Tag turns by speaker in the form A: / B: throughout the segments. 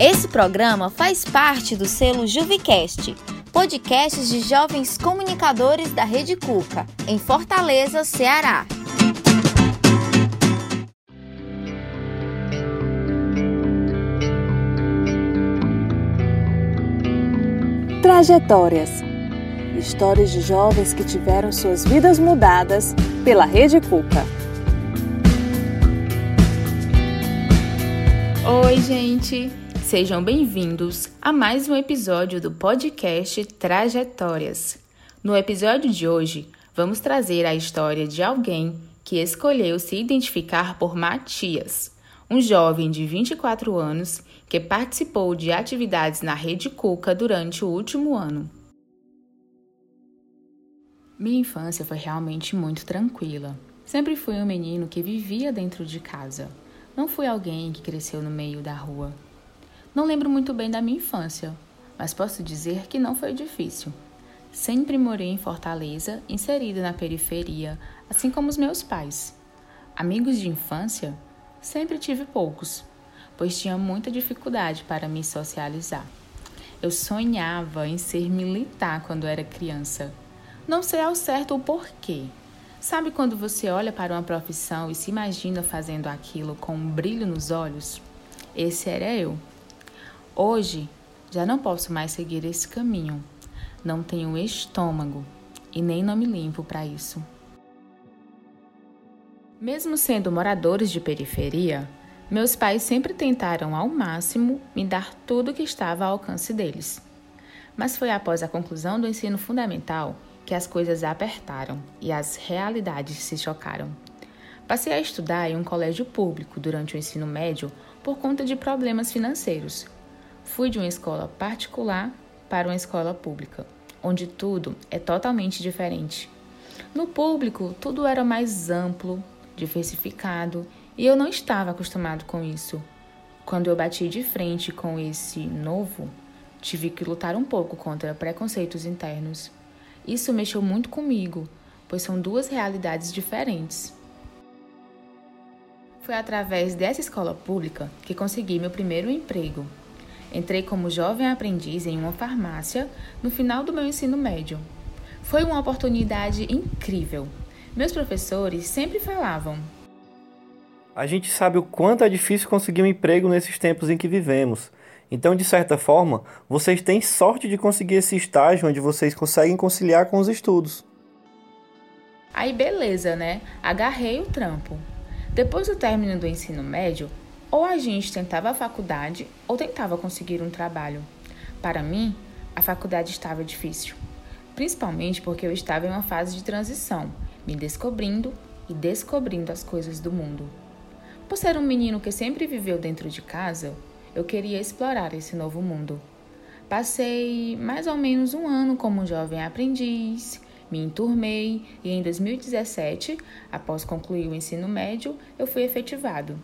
A: Esse programa faz parte do selo Juvicast, podcasts de jovens comunicadores da Rede Cuca, em Fortaleza, Ceará.
B: Trajetórias. Histórias de jovens que tiveram suas vidas mudadas pela Rede Cuca.
C: Oi, gente! Sejam bem-vindos a mais um episódio do podcast Trajetórias. No episódio de hoje, vamos trazer a história de alguém que escolheu se identificar por Matias, um jovem de 24 anos que participou de atividades na Rede Cuca durante o último ano. Minha infância foi realmente muito tranquila. Sempre fui um menino que vivia dentro de casa não fui alguém que cresceu no meio da rua. Não lembro muito bem da minha infância, mas posso dizer que não foi difícil. Sempre morei em Fortaleza, inserida na periferia, assim como os meus pais. Amigos de infância? Sempre tive poucos, pois tinha muita dificuldade para me socializar. Eu sonhava em ser militar quando era criança. Não sei ao certo o porquê, Sabe quando você olha para uma profissão e se imagina fazendo aquilo com um brilho nos olhos? Esse era eu. Hoje, já não posso mais seguir esse caminho. Não tenho estômago e nem nome limpo para isso. Mesmo sendo moradores de periferia, meus pais sempre tentaram ao máximo me dar tudo que estava ao alcance deles. Mas foi após a conclusão do ensino fundamental que as coisas apertaram e as realidades se chocaram. Passei a estudar em um colégio público durante o ensino médio por conta de problemas financeiros. Fui de uma escola particular para uma escola pública, onde tudo é totalmente diferente. No público, tudo era mais amplo, diversificado, e eu não estava acostumado com isso. Quando eu bati de frente com esse novo, tive que lutar um pouco contra preconceitos internos. Isso mexeu muito comigo, pois são duas realidades diferentes. Foi através dessa escola pública que consegui meu primeiro emprego. Entrei como jovem aprendiz em uma farmácia no final do meu ensino médio. Foi uma oportunidade incrível. Meus professores sempre falavam:
D: A gente sabe o quanto é difícil conseguir um emprego nesses tempos em que vivemos. Então, de certa forma, vocês têm sorte de conseguir esse estágio onde vocês conseguem conciliar com os estudos.
C: Aí, beleza, né? Agarrei o trampo. Depois do término do ensino médio, ou a gente tentava a faculdade ou tentava conseguir um trabalho. Para mim, a faculdade estava difícil, principalmente porque eu estava em uma fase de transição, me descobrindo e descobrindo as coisas do mundo. Por ser um menino que sempre viveu dentro de casa, eu queria explorar esse novo mundo. Passei mais ou menos um ano como jovem aprendiz, me enturmei e em 2017, após concluir o ensino médio, eu fui efetivado.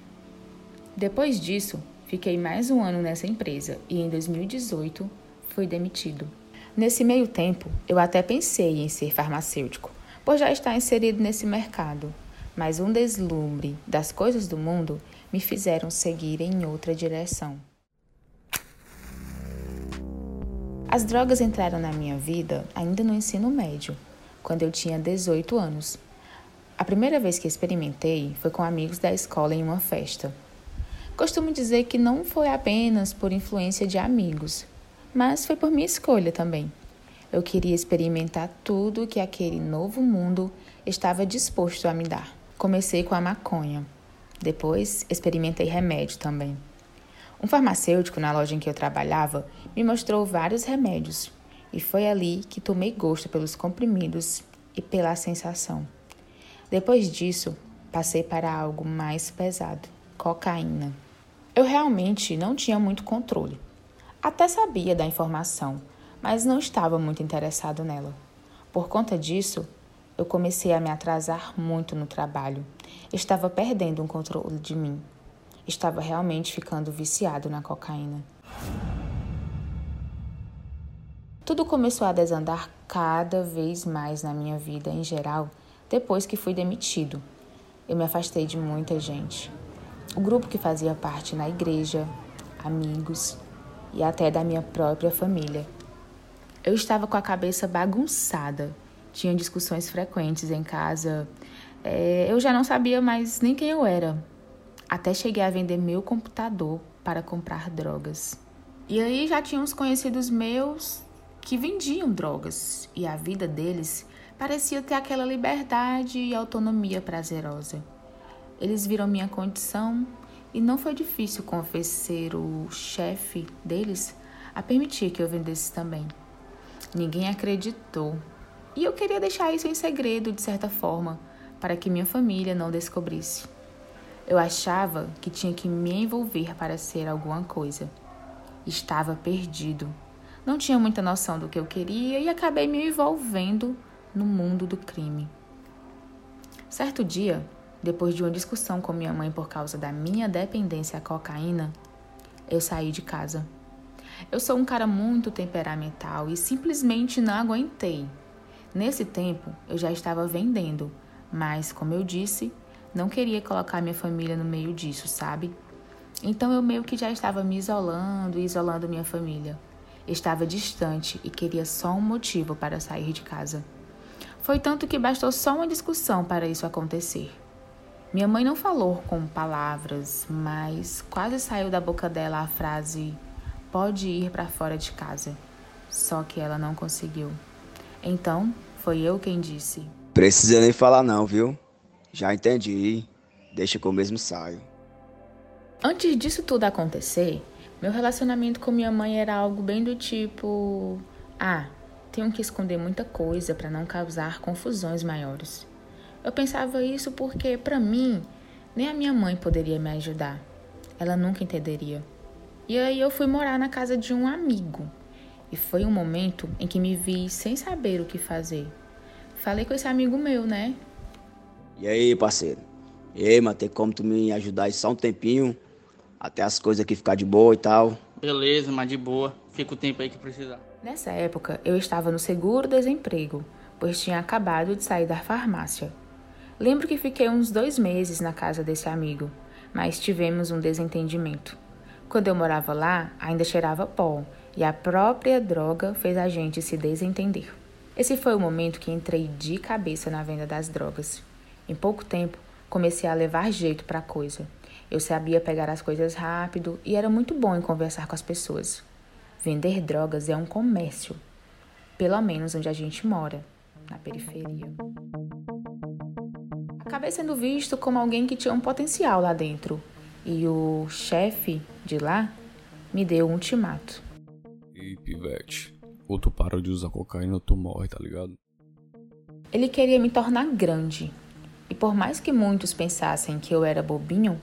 C: Depois disso, fiquei mais um ano nessa empresa e em 2018 fui demitido. Nesse meio tempo, eu até pensei em ser farmacêutico, por já estar inserido nesse mercado, mas um deslumbre das coisas do mundo me fizeram seguir em outra direção. As drogas entraram na minha vida ainda no ensino médio, quando eu tinha 18 anos. A primeira vez que experimentei foi com amigos da escola em uma festa. Costumo dizer que não foi apenas por influência de amigos, mas foi por minha escolha também. Eu queria experimentar tudo que aquele novo mundo estava disposto a me dar. Comecei com a maconha. Depois, experimentei remédio também. Um farmacêutico na loja em que eu trabalhava me mostrou vários remédios e foi ali que tomei gosto pelos comprimidos e pela sensação. Depois disso, passei para algo mais pesado cocaína. Eu realmente não tinha muito controle. Até sabia da informação, mas não estava muito interessado nela. Por conta disso, eu comecei a me atrasar muito no trabalho. Estava perdendo o controle de mim. Estava realmente ficando viciado na cocaína. Tudo começou a desandar cada vez mais na minha vida em geral depois que fui demitido. Eu me afastei de muita gente. O grupo que fazia parte na igreja, amigos, e até da minha própria família. Eu estava com a cabeça bagunçada, tinha discussões frequentes em casa, é, eu já não sabia mais nem quem eu era. Até cheguei a vender meu computador para comprar drogas. E aí já tinha uns conhecidos meus que vendiam drogas e a vida deles parecia ter aquela liberdade e autonomia prazerosa. Eles viram minha condição e não foi difícil convencer o chefe deles a permitir que eu vendesse também. Ninguém acreditou. E eu queria deixar isso em segredo, de certa forma, para que minha família não descobrisse. Eu achava que tinha que me envolver para ser alguma coisa. Estava perdido. Não tinha muita noção do que eu queria e acabei me envolvendo no mundo do crime. Certo dia, depois de uma discussão com minha mãe por causa da minha dependência à cocaína, eu saí de casa. Eu sou um cara muito temperamental e simplesmente não aguentei. Nesse tempo, eu já estava vendendo, mas, como eu disse, não queria colocar minha família no meio disso, sabe? Então eu meio que já estava me isolando e isolando minha família. Estava distante e queria só um motivo para sair de casa. Foi tanto que bastou só uma discussão para isso acontecer. Minha mãe não falou com palavras, mas quase saiu da boca dela a frase: pode ir para fora de casa. Só que ela não conseguiu. Então, foi eu quem disse:
E: Precisa nem falar, não, viu? Já entendi. Deixa que eu mesmo saio.
C: Antes disso tudo acontecer, meu relacionamento com minha mãe era algo bem do tipo: ah, tenho que esconder muita coisa para não causar confusões maiores. Eu pensava isso porque, para mim, nem a minha mãe poderia me ajudar. Ela nunca entenderia. E aí eu fui morar na casa de um amigo. E foi um momento em que me vi sem saber o que fazer. Falei com esse amigo meu, né?
E: E aí, parceiro? E aí, mas tem como tu me ajudar aí só um tempinho? Até as coisas aqui ficar de boa e tal.
F: Beleza, mas de boa. Fica o tempo aí que precisar.
C: Nessa época, eu estava no seguro-desemprego, pois tinha acabado de sair da farmácia. Lembro que fiquei uns dois meses na casa desse amigo, mas tivemos um desentendimento. Quando eu morava lá, ainda cheirava pó, e a própria droga fez a gente se desentender. Esse foi o momento que entrei de cabeça na venda das drogas. Em pouco tempo, comecei a levar jeito para a coisa. Eu sabia pegar as coisas rápido e era muito bom em conversar com as pessoas. Vender drogas é um comércio, pelo menos onde a gente mora, na periferia acabei sendo visto como alguém que tinha um potencial lá dentro. E o chefe de lá me deu um ultimato.
G: E pivete, ou tu para de usar cocaína ou tu morre, tá ligado?
C: Ele queria me tornar grande. E por mais que muitos pensassem que eu era bobinho,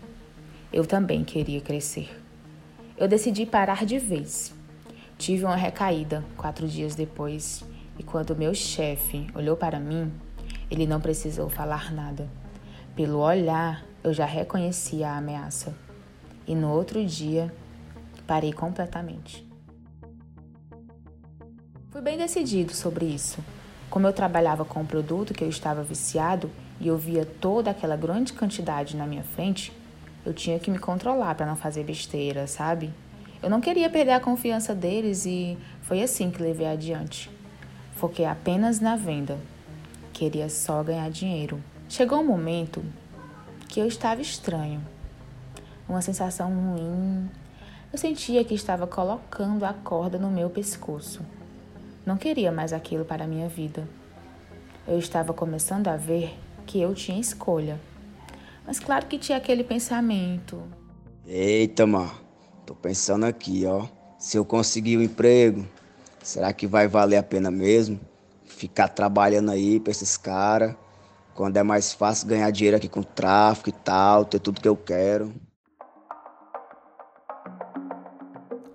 C: eu também queria crescer. Eu decidi parar de vez. Tive uma recaída quatro dias depois, e quando meu chefe olhou para mim, ele não precisou falar nada. Pelo olhar, eu já reconhecia a ameaça. E no outro dia, parei completamente. Fui bem decidido sobre isso. Como eu trabalhava com um produto que eu estava viciado e eu via toda aquela grande quantidade na minha frente, eu tinha que me controlar para não fazer besteira, sabe? Eu não queria perder a confiança deles e foi assim que levei adiante. Foquei apenas na venda. Queria só ganhar dinheiro. Chegou um momento que eu estava estranho, uma sensação ruim. Eu sentia que estava colocando a corda no meu pescoço. Não queria mais aquilo para a minha vida. Eu estava começando a ver que eu tinha escolha. Mas claro que tinha aquele pensamento.
E: Eita, mar, tô pensando aqui, ó. Se eu conseguir o um emprego, será que vai valer a pena mesmo? Ficar trabalhando aí pra esses caras quando é mais fácil ganhar dinheiro aqui com tráfico e tal, ter tudo que eu quero.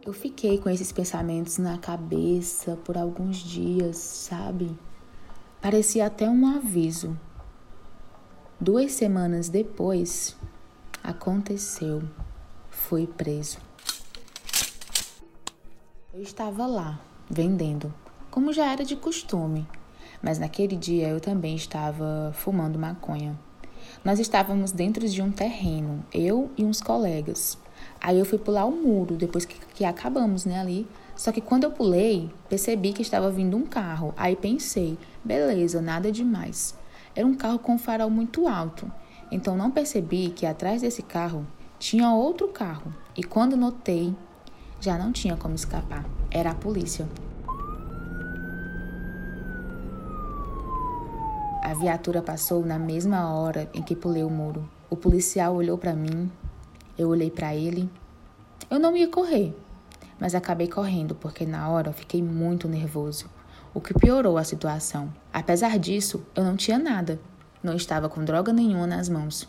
C: Eu fiquei com esses pensamentos na cabeça por alguns dias, sabe? Parecia até um aviso. Duas semanas depois, aconteceu. Fui preso. Eu estava lá, vendendo, como já era de costume, mas naquele dia eu também estava fumando maconha. Nós estávamos dentro de um terreno, eu e uns colegas. Aí eu fui pular o muro depois que, que acabamos, né, ali. Só que quando eu pulei, percebi que estava vindo um carro. Aí pensei, beleza, nada demais. Era um carro com um farol muito alto. Então não percebi que atrás desse carro tinha outro carro. E quando notei, já não tinha como escapar. Era a polícia. A viatura passou na mesma hora em que pulei o muro. O policial olhou para mim, eu olhei para ele. Eu não ia correr, mas acabei correndo porque na hora fiquei muito nervoso, o que piorou a situação. Apesar disso, eu não tinha nada, não estava com droga nenhuma nas mãos.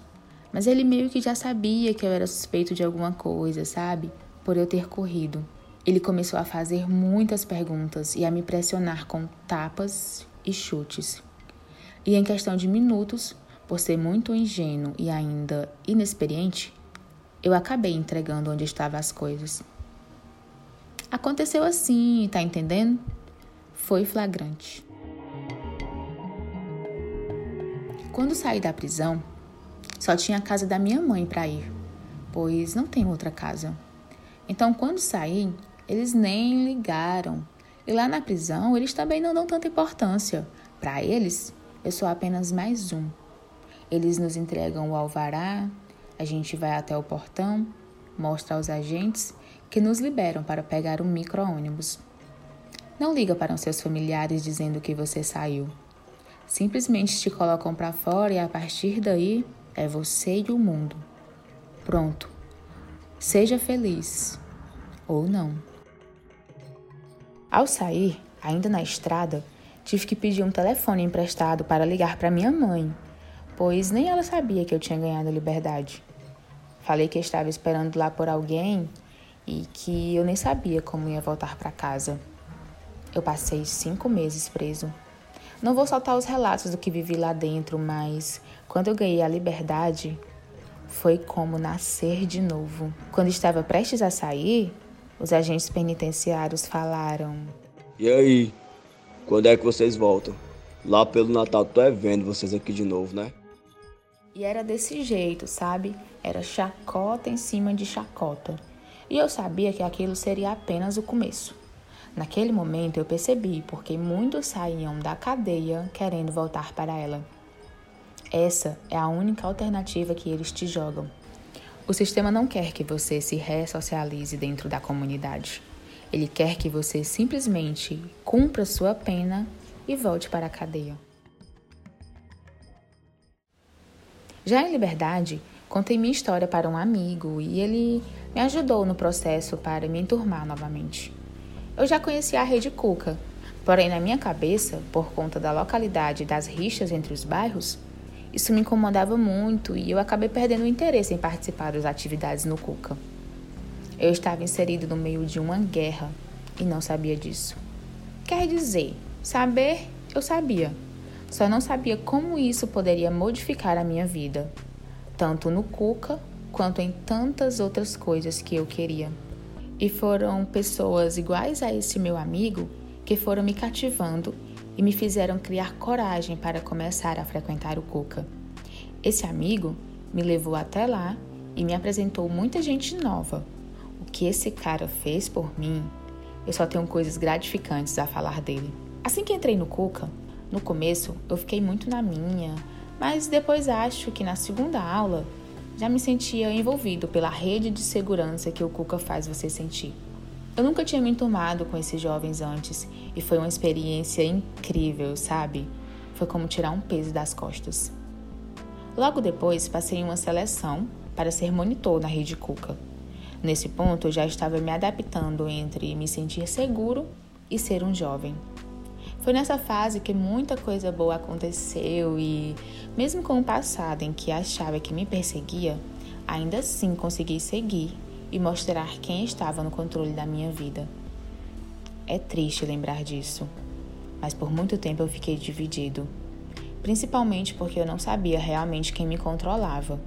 C: Mas ele meio que já sabia que eu era suspeito de alguma coisa, sabe? Por eu ter corrido. Ele começou a fazer muitas perguntas e a me pressionar com tapas e chutes. E em questão de minutos, por ser muito ingênuo e ainda inexperiente, eu acabei entregando onde estavam as coisas. Aconteceu assim, tá entendendo? Foi flagrante. Quando saí da prisão, só tinha a casa da minha mãe para ir, pois não tem outra casa. Então, quando saí, eles nem ligaram. E lá na prisão, eles também não dão tanta importância. Para eles, eu sou apenas mais um. Eles nos entregam o alvará, a gente vai até o portão, mostra aos agentes que nos liberam para pegar um micro-ônibus. Não liga para os seus familiares dizendo que você saiu. Simplesmente te colocam para fora e a partir daí é você e o mundo. Pronto. Seja feliz. Ou não. Ao sair, ainda na estrada, tive que pedir um telefone emprestado para ligar para minha mãe, pois nem ela sabia que eu tinha ganhado a liberdade. Falei que estava esperando lá por alguém e que eu nem sabia como ia voltar para casa. Eu passei cinco meses preso. Não vou soltar os relatos do que vivi lá dentro, mas quando eu ganhei a liberdade, foi como nascer de novo. Quando estava prestes a sair, os agentes penitenciários falaram:
E: E aí, quando é que vocês voltam? Lá pelo Natal tô é vendo vocês aqui de novo, né?
C: E era desse jeito, sabe? Era chacota em cima de chacota. E eu sabia que aquilo seria apenas o começo. Naquele momento eu percebi porque muitos saíam da cadeia querendo voltar para ela. Essa é a única alternativa que eles te jogam. O sistema não quer que você se ressocialize dentro da comunidade. Ele quer que você simplesmente cumpra sua pena e volte para a cadeia. Já em liberdade, contei minha história para um amigo e ele me ajudou no processo para me enturmar novamente. Eu já conhecia a rede Cuca, porém na minha cabeça, por conta da localidade e das rixas entre os bairros, isso me incomodava muito e eu acabei perdendo o interesse em participar das atividades no Cuca. Eu estava inserido no meio de uma guerra e não sabia disso. Quer dizer, saber, eu sabia. Só não sabia como isso poderia modificar a minha vida, tanto no Cuca quanto em tantas outras coisas que eu queria. E foram pessoas iguais a esse meu amigo que foram me cativando e me fizeram criar coragem para começar a frequentar o Cuca. Esse amigo me levou até lá e me apresentou muita gente nova que esse cara fez por mim, eu só tenho coisas gratificantes a falar dele. Assim que entrei no Cuca, no começo eu fiquei muito na minha, mas depois acho que na segunda aula já me sentia envolvido pela rede de segurança que o Cuca faz você sentir. Eu nunca tinha me enturmado com esses jovens antes e foi uma experiência incrível, sabe? Foi como tirar um peso das costas. Logo depois, passei em uma seleção para ser monitor na rede Cuca. Nesse ponto, eu já estava me adaptando entre me sentir seguro e ser um jovem. Foi nessa fase que muita coisa boa aconteceu e, mesmo com o passado em que achava que me perseguia, ainda assim consegui seguir e mostrar quem estava no controle da minha vida. É triste lembrar disso, mas por muito tempo eu fiquei dividido, principalmente porque eu não sabia realmente quem me controlava.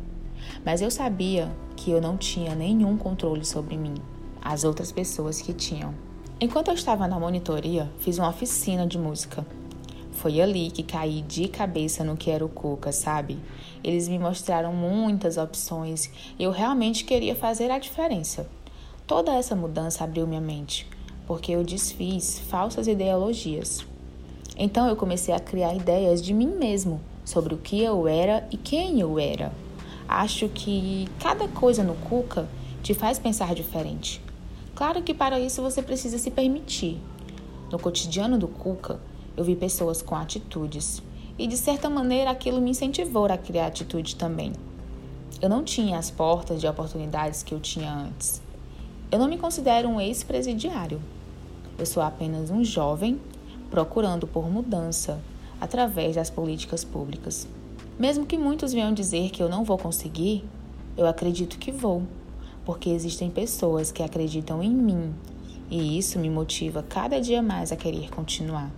C: Mas eu sabia que eu não tinha nenhum controle sobre mim, as outras pessoas que tinham. Enquanto eu estava na monitoria, fiz uma oficina de música. Foi ali que caí de cabeça no que era o Cuca, sabe? Eles me mostraram muitas opções e eu realmente queria fazer a diferença. Toda essa mudança abriu minha mente, porque eu desfiz falsas ideologias. Então eu comecei a criar ideias de mim mesmo, sobre o que eu era e quem eu era. Acho que cada coisa no Cuca te faz pensar diferente. Claro que para isso você precisa se permitir. No cotidiano do Cuca, eu vi pessoas com atitudes e de certa maneira aquilo me incentivou a criar atitude também. Eu não tinha as portas de oportunidades que eu tinha antes. Eu não me considero um ex-presidiário. Eu sou apenas um jovem procurando por mudança através das políticas públicas. Mesmo que muitos venham dizer que eu não vou conseguir, eu acredito que vou, porque existem pessoas que acreditam em mim e isso me motiva cada dia mais a querer continuar.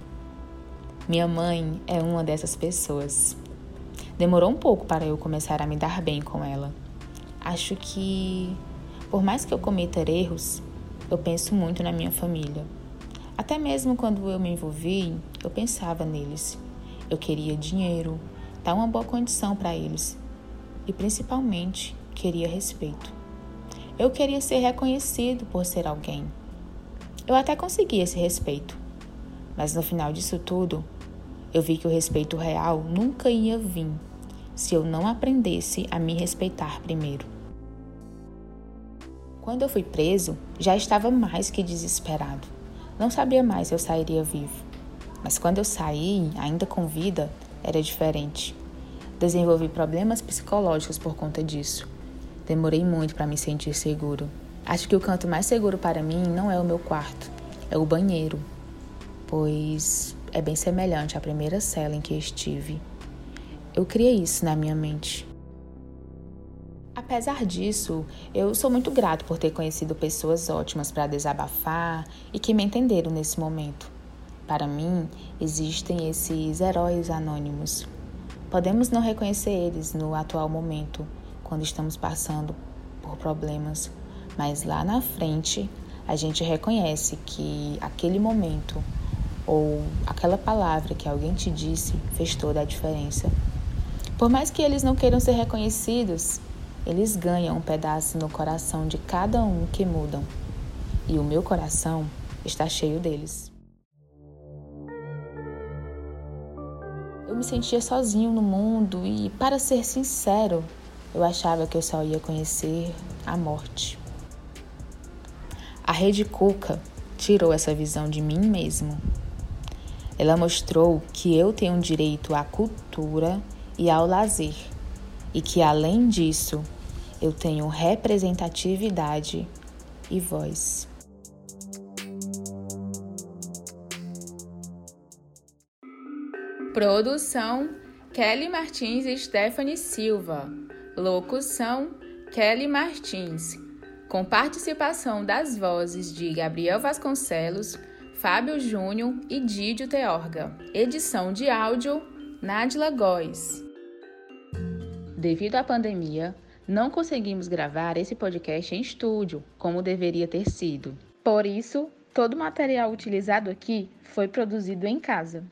C: Minha mãe é uma dessas pessoas. Demorou um pouco para eu começar a me dar bem com ela. Acho que, por mais que eu cometa erros, eu penso muito na minha família. Até mesmo quando eu me envolvi, eu pensava neles. Eu queria dinheiro, dar uma boa condição para eles e principalmente queria respeito. Eu queria ser reconhecido por ser alguém. Eu até consegui esse respeito, mas no final disso tudo, eu vi que o respeito real nunca ia vir se eu não aprendesse a me respeitar primeiro. Quando eu fui preso, já estava mais que desesperado. Não sabia mais se eu sairia vivo. Mas quando eu saí, ainda com vida, era diferente. Desenvolvi problemas psicológicos por conta disso. Demorei muito para me sentir seguro. Acho que o canto mais seguro para mim não é o meu quarto, é o banheiro, pois é bem semelhante à primeira cela em que estive. Eu criei isso na minha mente. Apesar disso, eu sou muito grato por ter conhecido pessoas ótimas para desabafar e que me entenderam nesse momento. Para mim, existem esses heróis anônimos. Podemos não reconhecer eles no atual momento, quando estamos passando por problemas, mas lá na frente a gente reconhece que aquele momento ou aquela palavra que alguém te disse fez toda a diferença. Por mais que eles não queiram ser reconhecidos, eles ganham um pedaço no coração de cada um que mudam. E o meu coração está cheio deles. Eu me sentia sozinho no mundo e, para ser sincero, eu achava que eu só ia conhecer a morte. A Rede Cuca tirou essa visão de mim mesmo. Ela mostrou que eu tenho direito à cultura e ao lazer, e que além disso, eu tenho representatividade e voz.
H: Produção: Kelly Martins e Stephanie Silva. Locução: Kelly Martins. Com participação das vozes de Gabriel Vasconcelos, Fábio Júnior e Dídio Teorga. Edição de áudio: Nadila Góes. Devido à pandemia, não conseguimos gravar esse podcast em estúdio, como deveria ter sido. Por isso, todo o material utilizado aqui foi produzido em casa.